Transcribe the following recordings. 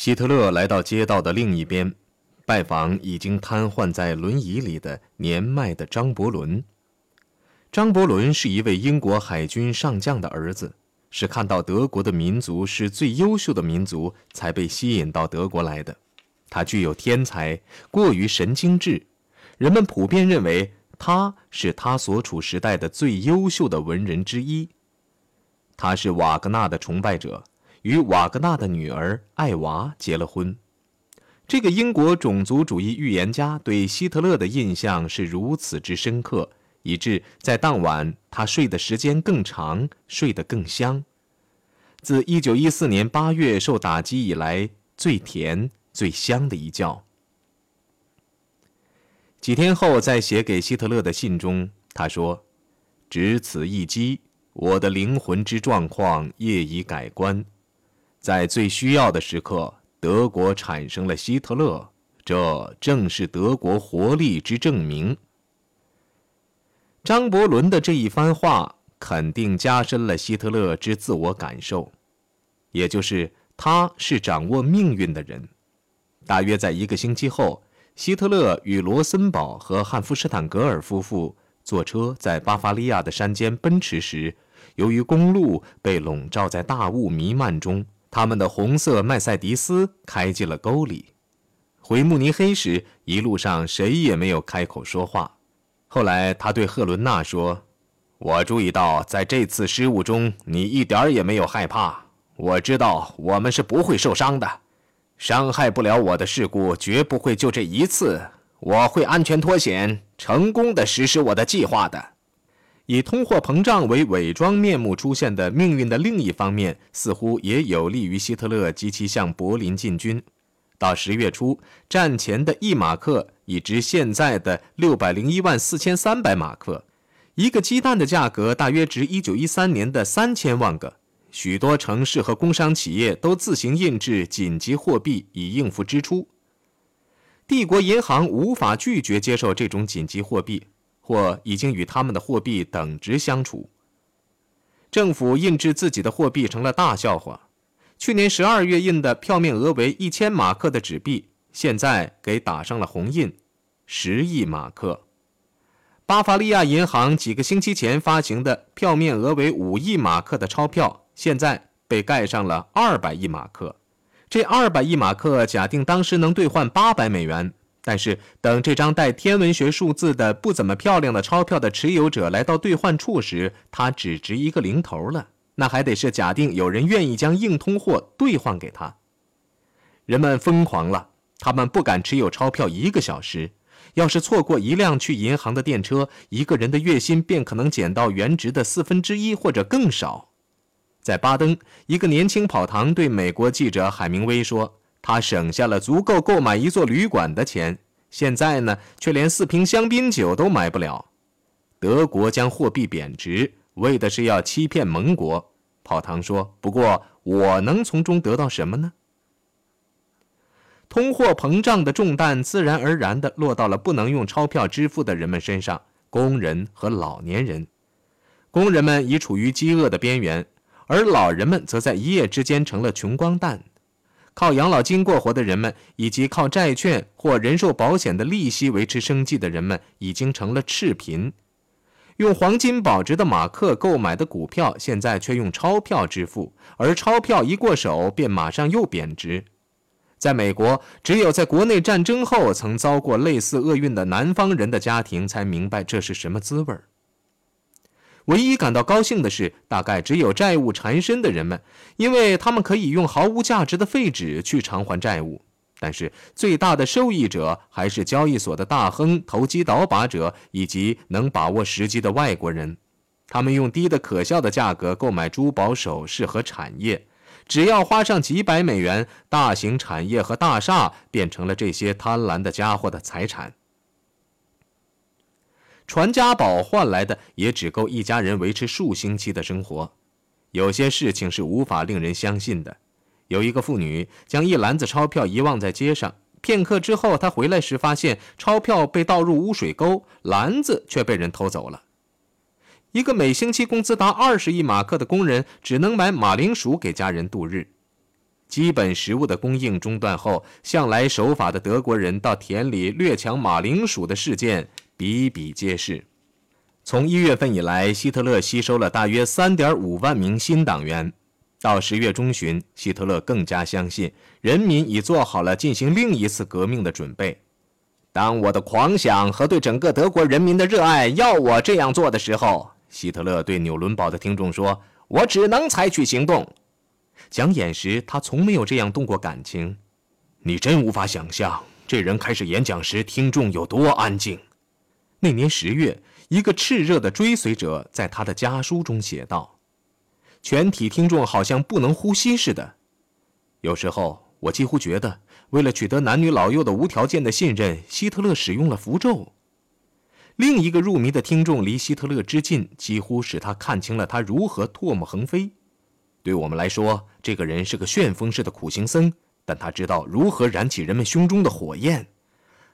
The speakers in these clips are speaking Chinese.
希特勒来到街道的另一边，拜访已经瘫痪在轮椅里的年迈的张伯伦。张伯伦是一位英国海军上将的儿子，是看到德国的民族是最优秀的民族，才被吸引到德国来的。他具有天才，过于神经质，人们普遍认为他是他所处时代的最优秀的文人之一。他是瓦格纳的崇拜者。与瓦格纳的女儿艾娃结了婚。这个英国种族主义预言家对希特勒的印象是如此之深刻，以致在当晚他睡的时间更长，睡得更香。自1914年8月受打击以来，最甜、最香的一觉。几天后，在写给希特勒的信中，他说：“只此一击，我的灵魂之状况业已改观。”在最需要的时刻，德国产生了希特勒，这正是德国活力之证明。张伯伦的这一番话肯定加深了希特勒之自我感受，也就是他是掌握命运的人。大约在一个星期后，希特勒与罗森堡和汉弗施坦格尔夫妇坐车在巴伐利亚的山间奔驰时，由于公路被笼罩在大雾弥漫中。他们的红色麦塞迪斯开进了沟里。回慕尼黑时，一路上谁也没有开口说话。后来，他对赫伦娜说：“我注意到，在这次失误中，你一点也没有害怕。我知道我们是不会受伤的，伤害不了我的事故绝不会就这一次。我会安全脱险，成功的实施我的计划的。”以通货膨胀为伪装面目出现的命运的另一方面，似乎也有利于希特勒及其向柏林进军。到十月初，战前的一马克已值现在的六百零一万四千三百马克，一个鸡蛋的价格大约值一九一三年的三千万个。许多城市和工商企业都自行印制紧急货币以应付支出。帝国银行无法拒绝接受这种紧急货币。或已经与他们的货币等值相处。政府印制自己的货币成了大笑话。去年十二月印的票面额为一千马克的纸币，现在给打上了红印，十亿马克。巴伐利亚银行几个星期前发行的票面额为五亿马克的钞票，现在被盖上了二百亿马克。这二百亿马克假定当时能兑换八百美元。但是，等这张带天文学数字的不怎么漂亮的钞票的持有者来到兑换处时，它只值一个零头了。那还得是假定有人愿意将硬通货兑换给他。人们疯狂了，他们不敢持有钞票一个小时。要是错过一辆去银行的电车，一个人的月薪便可能减到原值的四分之一或者更少。在巴登，一个年轻跑堂对美国记者海明威说。他省下了足够购买一座旅馆的钱，现在呢，却连四瓶香槟酒都买不了。德国将货币贬值，为的是要欺骗盟国。跑堂说：“不过，我能从中得到什么呢？”通货膨胀的重担自然而然地落到了不能用钞票支付的人们身上，工人和老年人。工人们已处于饥饿的边缘，而老人们则在一夜之间成了穷光蛋。靠养老金过活的人们，以及靠债券或人寿保险的利息维持生计的人们，已经成了赤贫。用黄金保值的马克购买的股票，现在却用钞票支付，而钞票一过手，便马上又贬值。在美国，只有在国内战争后曾遭过类似厄运的南方人的家庭，才明白这是什么滋味儿。唯一感到高兴的是，大概只有债务缠身的人们，因为他们可以用毫无价值的废纸去偿还债务。但是，最大的受益者还是交易所的大亨、投机倒把者以及能把握时机的外国人。他们用低的可笑的价格购买珠宝首饰和产业，只要花上几百美元，大型产业和大厦变成了这些贪婪的家伙的财产。传家宝换来的也只够一家人维持数星期的生活。有些事情是无法令人相信的。有一个妇女将一篮子钞票遗忘在街上，片刻之后，她回来时发现钞票被倒入污水沟，篮子却被人偷走了。一个每星期工资达二十亿马克的工人只能买马铃薯给家人度日。基本食物的供应中断后，向来守法的德国人到田里掠抢马铃薯的事件比比皆是。从一月份以来，希特勒吸收了大约三点五万名新党员。到十月中旬，希特勒更加相信人民已做好了进行另一次革命的准备。当我的狂想和对整个德国人民的热爱要我这样做的时候，希特勒对纽伦堡的听众说：“我只能采取行动。”讲演时，他从没有这样动过感情。你真无法想象，这人开始演讲时，听众有多安静。那年十月，一个炽热的追随者在他的家书中写道：“全体听众好像不能呼吸似的。有时候，我几乎觉得，为了取得男女老幼的无条件的信任，希特勒使用了符咒。”另一个入迷的听众离希特勒之近，几乎使他看清了他如何唾沫横飞。对我们来说，这个人是个旋风式的苦行僧，但他知道如何燃起人们胸中的火焰。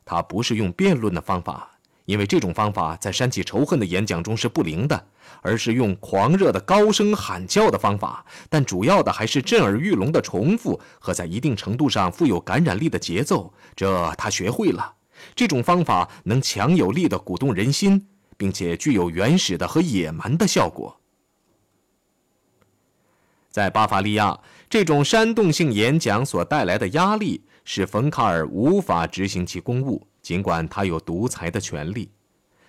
他不是用辩论的方法，因为这种方法在煽起仇恨的演讲中是不灵的，而是用狂热的高声喊叫的方法。但主要的还是震耳欲聋的重复和在一定程度上富有感染力的节奏。这他学会了。这种方法能强有力地鼓动人心，并且具有原始的和野蛮的效果。在巴伐利亚，这种煽动性演讲所带来的压力使冯卡尔无法执行其公务，尽管他有独裁的权利。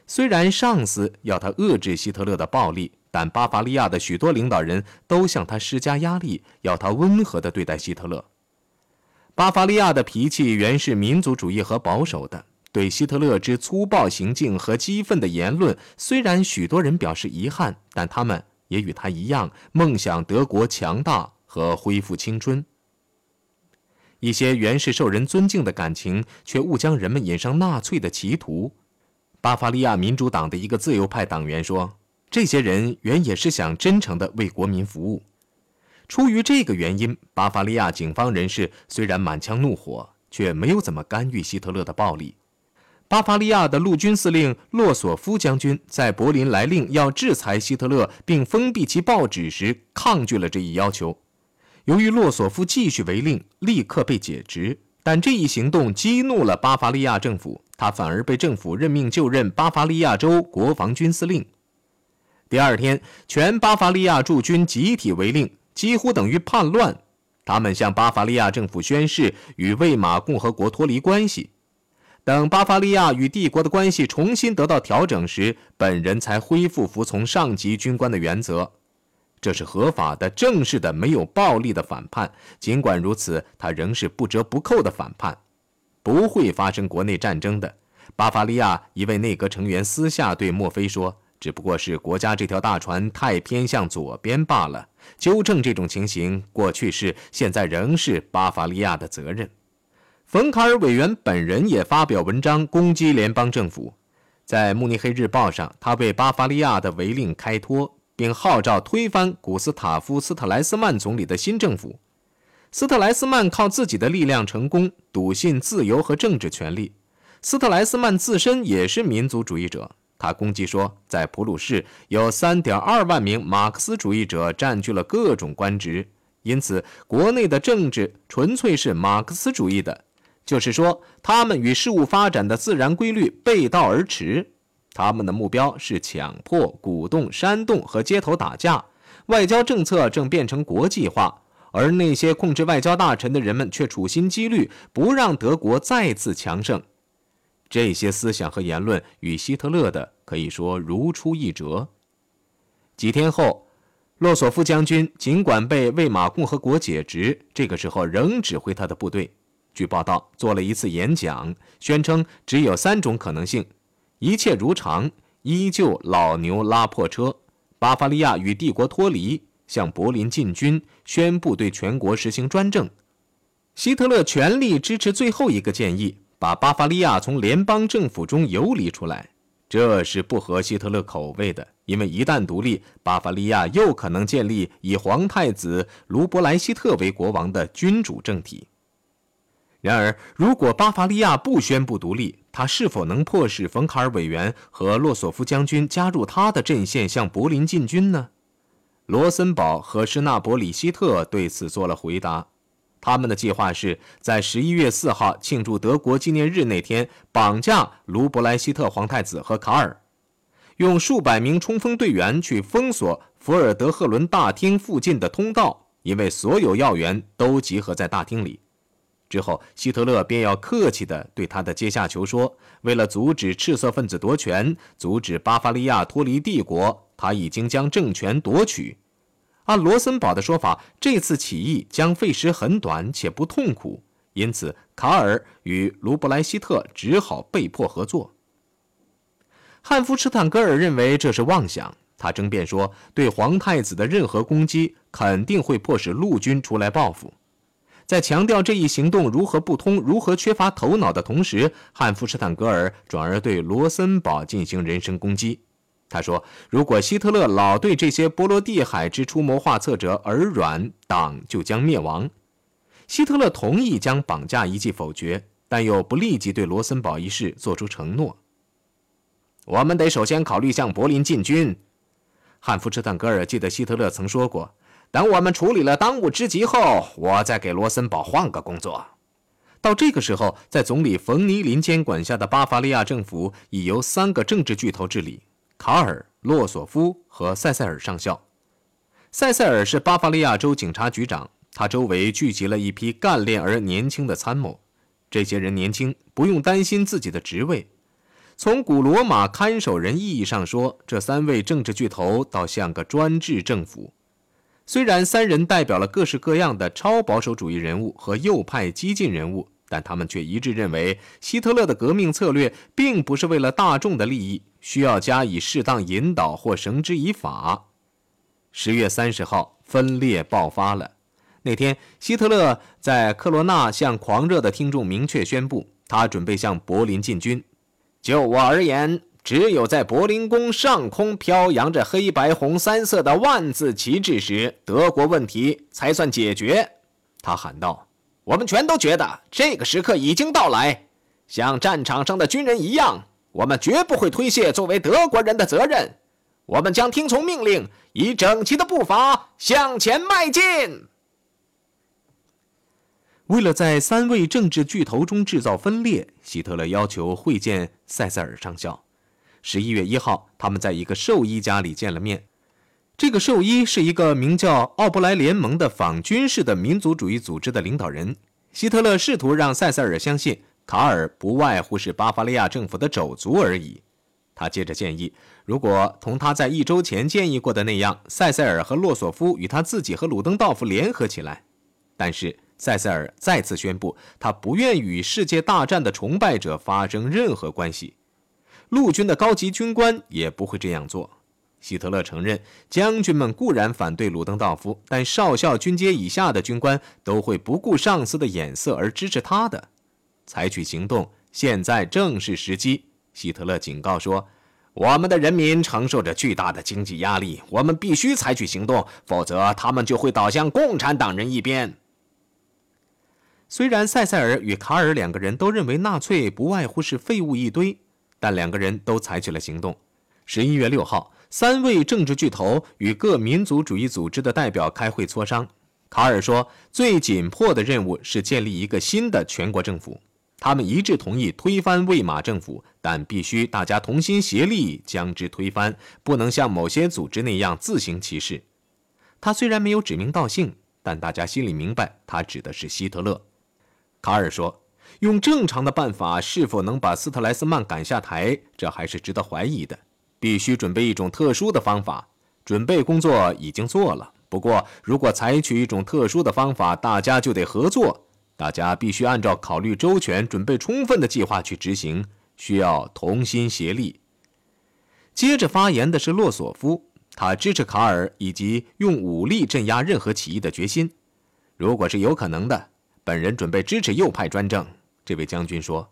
虽然上司要他遏制希特勒的暴力，但巴伐利亚的许多领导人都向他施加压力，要他温和地对待希特勒。巴伐利亚的脾气原是民族主义和保守的，对希特勒之粗暴行径和激愤的言论，虽然许多人表示遗憾，但他们。也与他一样，梦想德国强大和恢复青春。一些原是受人尊敬的感情，却误将人们引上纳粹的歧途。巴伐利亚民主党的一个自由派党员说：“这些人原也是想真诚地为国民服务。”出于这个原因，巴伐利亚警方人士虽然满腔怒火，却没有怎么干预希特勒的暴力。巴伐利亚的陆军司令洛索夫将军在柏林来令要制裁希特勒并封闭其报纸时，抗拒了这一要求。由于洛索夫继续违令，立刻被解职。但这一行动激怒了巴伐利亚政府，他反而被政府任命就任巴伐利亚州国防军司令。第二天，全巴伐利亚驻军集体违令，几乎等于叛乱。他们向巴伐利亚政府宣誓与魏玛共和国脱离关系。等巴伐利亚与帝国的关系重新得到调整时，本人才恢复服从上级军官的原则。这是合法的、正式的、没有暴力的反叛。尽管如此，他仍是不折不扣的反叛。不会发生国内战争的。巴伐利亚一位内阁成员私下对墨菲说：“只不过是国家这条大船太偏向左边罢了。纠正这种情形，过去是，现在仍是巴伐利亚的责任。”冯卡尔委员本人也发表文章攻击联邦政府，在《慕尼黑日报》上，他为巴伐利亚的违令开脱，并号召推翻古斯塔夫·斯特莱斯曼总理的新政府。斯特莱斯曼靠自己的力量成功，笃信自由和政治权利。斯特莱斯曼自身也是民族主义者，他攻击说，在普鲁士有3.2万名马克思主义者占据了各种官职，因此国内的政治纯粹是马克思主义的。就是说，他们与事物发展的自然规律背道而驰。他们的目标是强迫、鼓动、煽动和街头打架。外交政策正变成国际化，而那些控制外交大臣的人们却处心积虑不让德国再次强盛。这些思想和言论与希特勒的可以说如出一辙。几天后，洛索夫将军尽管被魏玛共和国解职，这个时候仍指挥他的部队。据报道，做了一次演讲，宣称只有三种可能性：一切如常，依旧老牛拉破车，巴伐利亚与帝国脱离，向柏林进军，宣布对全国实行专政。希特勒全力支持最后一个建议，把巴伐利亚从联邦政府中游离出来。这是不合希特勒口味的，因为一旦独立，巴伐利亚又可能建立以皇太子卢伯莱希特为国王的君主政体。然而，如果巴伐利亚不宣布独立，他是否能迫使冯卡尔委员和洛索夫将军加入他的阵线向柏林进军呢？罗森堡和施纳伯里希特对此做了回答。他们的计划是在十一月四号庆祝德国纪念日那天绑架卢伯莱希特皇太子和卡尔，用数百名冲锋队员去封锁福尔德赫伦大厅附近的通道，因为所有要员都集合在大厅里。之后，希特勒便要客气地对他的阶下囚说：“为了阻止赤色分子夺权，阻止巴伐利亚脱离帝国，他已经将政权夺取。”按罗森堡的说法，这次起义将费时很短且不痛苦，因此卡尔与卢布莱希特只好被迫合作。汉夫施坦格尔认为这是妄想，他争辩说，对皇太子的任何攻击肯定会迫使陆军出来报复。在强调这一行动如何不通、如何缺乏头脑的同时，汉弗施坦格尔转而对罗森堡进行人身攻击。他说：“如果希特勒老对这些波罗的海之出谋划策者耳软，党就将灭亡。”希特勒同意将绑架一计否决，但又不立即对罗森堡一事做出承诺。我们得首先考虑向柏林进军。汉弗施坦格尔记得希特勒曾说过。等我们处理了当务之急后，我再给罗森堡换个工作。到这个时候，在总理冯尼林监管下的巴伐利亚政府已由三个政治巨头治理：卡尔、洛索夫和塞塞尔上校。塞塞尔是巴伐利亚州警察局长，他周围聚集了一批干练而年轻的参谋。这些人年轻，不用担心自己的职位。从古罗马看守人意义上说，这三位政治巨头倒像个专制政府。虽然三人代表了各式各样的超保守主义人物和右派激进人物，但他们却一致认为，希特勒的革命策略并不是为了大众的利益，需要加以适当引导或绳之以法。十月三十号，分裂爆发了。那天，希特勒在科罗纳向狂热的听众明确宣布，他准备向柏林进军。就我而言。只有在柏林宫上空飘扬着黑白红三色的万字旗帜时，德国问题才算解决。他喊道：“我们全都觉得这个时刻已经到来，像战场上的军人一样，我们绝不会推卸作为德国人的责任。我们将听从命令，以整齐的步伐向前迈进。”为了在三位政治巨头中制造分裂，希特勒要求会见塞塞尔上校。十一月一号，他们在一个兽医家里见了面。这个兽医是一个名叫奥布莱联盟的仿军事的民族主义组织的领导人。希特勒试图让塞塞尔相信卡尔不外乎是巴伐利亚政府的肘足而已。他接着建议，如果同他在一周前建议过的那样，塞塞尔和洛索夫与他自己和鲁登道夫联合起来。但是塞塞尔再次宣布，他不愿与世界大战的崇拜者发生任何关系。陆军的高级军官也不会这样做。希特勒承认，将军们固然反对鲁登道夫，但少校军阶以下的军官都会不顾上司的眼色而支持他的。采取行动，现在正是时机。希特勒警告说：“我们的人民承受着巨大的经济压力，我们必须采取行动，否则他们就会倒向共产党人一边。”虽然塞塞尔与卡尔两个人都认为纳粹不外乎是废物一堆。但两个人都采取了行动。十一月六号，三位政治巨头与各民族主义组织的代表开会磋商。卡尔说，最紧迫的任务是建立一个新的全国政府。他们一致同意推翻魏玛政府，但必须大家同心协力将之推翻，不能像某些组织那样自行其事。他虽然没有指名道姓，但大家心里明白，他指的是希特勒。卡尔说。用正常的办法是否能把斯特莱斯曼赶下台，这还是值得怀疑的。必须准备一种特殊的方法，准备工作已经做了。不过，如果采取一种特殊的方法，大家就得合作。大家必须按照考虑周全、准备充分的计划去执行，需要同心协力。接着发言的是洛索夫，他支持卡尔以及用武力镇压任何起义的决心。如果是有可能的，本人准备支持右派专政。这位将军说：“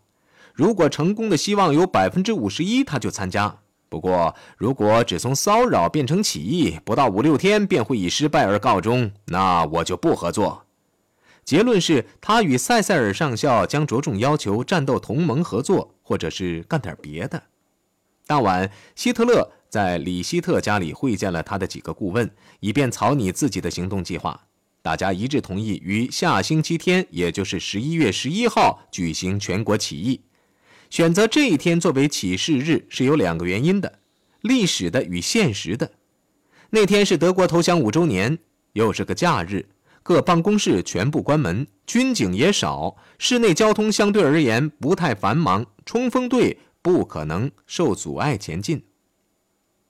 如果成功的希望有百分之五十一，他就参加。不过，如果只从骚扰变成起义，不到五六天便会以失败而告终，那我就不合作。”结论是他与塞塞尔上校将着重要求战斗同盟合作，或者是干点别的。当晚，希特勒在里希特家里会见了他的几个顾问，以便草拟自己的行动计划。大家一致同意于下星期天，也就是十一月十一号举行全国起义。选择这一天作为起事日是有两个原因的：历史的与现实的。那天是德国投降五周年，又是个假日，各办公室全部关门，军警也少，市内交通相对而言不太繁忙，冲锋队不可能受阻碍前进。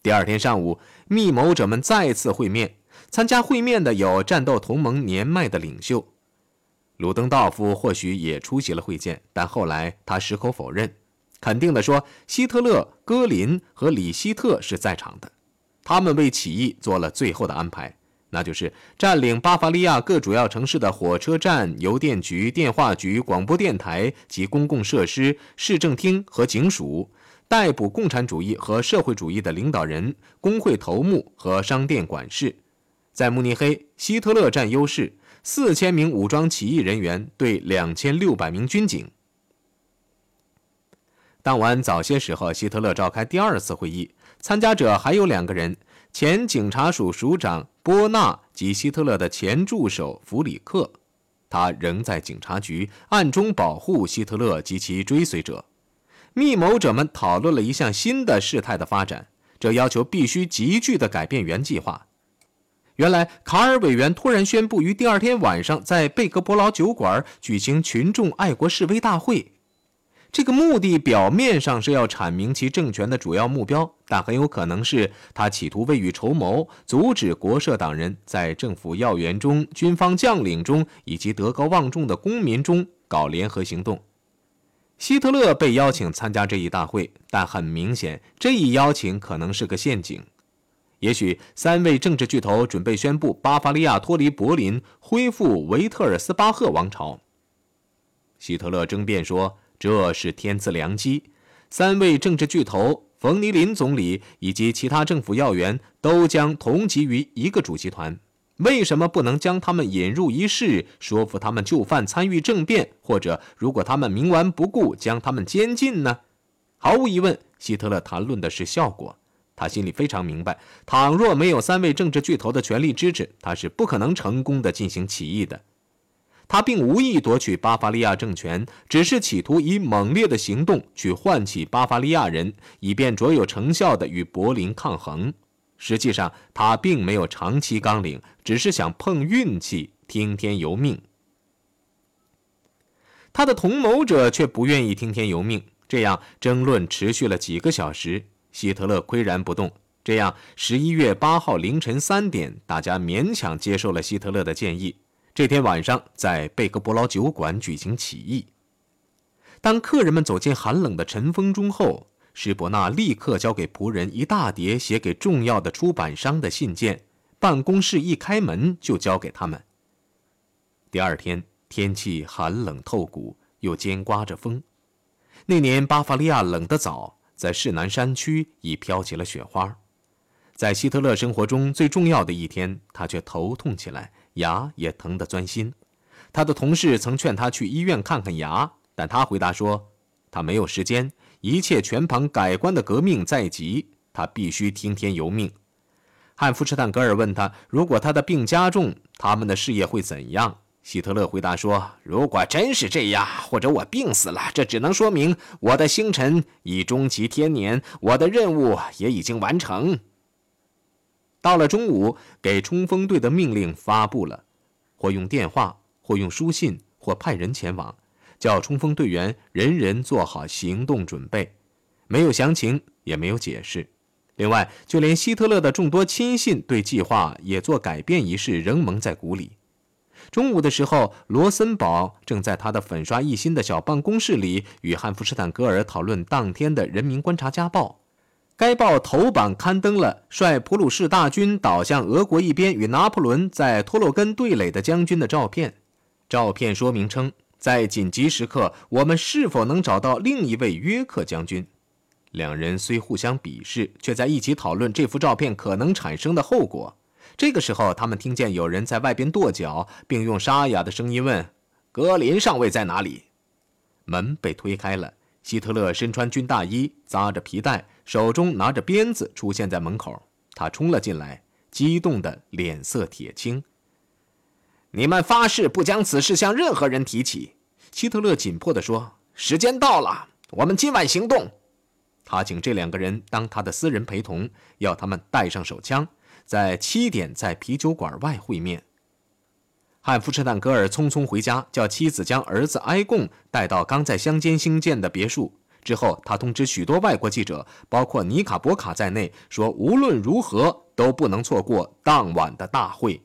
第二天上午，密谋者们再次会面。参加会面的有战斗同盟年迈的领袖，鲁登道夫或许也出席了会见，但后来他矢口否认，肯定地说希特勒、戈林和里希特是在场的，他们为起义做了最后的安排，那就是占领巴伐利亚各主要城市的火车站、邮电局、电话局、广播电台及公共设施、市政厅和警署，逮捕共产主义和社会主义的领导人、工会头目和商店管事。在慕尼黑，希特勒占优势，四千名武装起义人员对两千六百名军警。当晚早些时候，希特勒召开第二次会议，参加者还有两个人：前警察署署长波纳及希特勒的前助手弗里克。他仍在警察局暗中保护希特勒及其追随者。密谋者们讨论了一项新的事态的发展，这要求必须急剧地改变原计划。原来，卡尔委员突然宣布于第二天晚上在贝格伯劳酒馆举行群众爱国示威大会。这个目的表面上是要阐明其政权的主要目标，但很有可能是他企图未雨绸缪，阻止国社党人在政府要员中、军方将领中以及德高望重的公民中搞联合行动。希特勒被邀请参加这一大会，但很明显，这一邀请可能是个陷阱。也许三位政治巨头准备宣布巴伐利亚脱离柏林，恢复维特尔斯巴赫王朝。希特勒争辩说这是天赐良机。三位政治巨头冯尼林总理以及其他政府要员都将同集于一个主席团，为什么不能将他们引入一室，说服他们就范参与政变，或者如果他们冥顽不顾，将他们监禁呢？毫无疑问，希特勒谈论的是效果。他心里非常明白，倘若没有三位政治巨头的全力支持，他是不可能成功的进行起义的。他并无意夺取巴伐利亚政权，只是企图以猛烈的行动去唤起巴伐利亚人，以便卓有成效的与柏林抗衡。实际上，他并没有长期纲领，只是想碰运气，听天由命。他的同谋者却不愿意听天由命，这样争论持续了几个小时。希特勒岿然不动。这样，十一月八号凌晨三点，大家勉强接受了希特勒的建议。这天晚上，在贝格伯劳酒馆举行起义。当客人们走进寒冷的尘封中后，施伯纳立刻交给仆人一大叠写给重要的出版商的信件。办公室一开门，就交给他们。第二天，天气寒冷透骨，又兼刮着风。那年巴伐利亚冷得早。在市南山区已飘起了雪花，在希特勒生活中最重要的一天，他却头痛起来，牙也疼得钻心。他的同事曾劝他去医院看看牙，但他回答说：“他没有时间，一切全盘改观的革命在即，他必须听天由命。”汉弗施坦格尔问他：“如果他的病加重，他们的事业会怎样？”希特勒回答说：“如果真是这样，或者我病死了，这只能说明我的星辰已终其天年，我的任务也已经完成。”到了中午，给冲锋队的命令发布了，或用电话，或用书信，或派人前往，叫冲锋队员人人做好行动准备。没有详情，也没有解释。另外，就连希特勒的众多亲信对计划也做改变一事，仍蒙在鼓里。中午的时候，罗森堡正在他的粉刷一新的小办公室里与汉弗施坦格尔讨论当天的《人民观察家报》。该报头版刊登了率普鲁士大军倒向俄国一边与拿破仑在托洛根对垒的将军的照片。照片说明称，在紧急时刻，我们是否能找到另一位约克将军？两人虽互相鄙视，却在一起讨论这幅照片可能产生的后果。这个时候，他们听见有人在外边跺脚，并用沙哑的声音问：“格林上尉在哪里？”门被推开了，希特勒身穿军大衣，扎着皮带，手中拿着鞭子，出现在门口。他冲了进来，激动的脸色铁青。你们发誓不将此事向任何人提起。”希特勒紧迫地说：“时间到了，我们今晚行动。”他请这两个人当他的私人陪同，要他们带上手枪，在七点在啤酒馆外会面。汉弗施坦格尔匆匆回家，叫妻子将儿子埃贡带到刚在乡间新建的别墅。之后，他通知许多外国记者，包括尼卡伯卡在内，说无论如何都不能错过当晚的大会。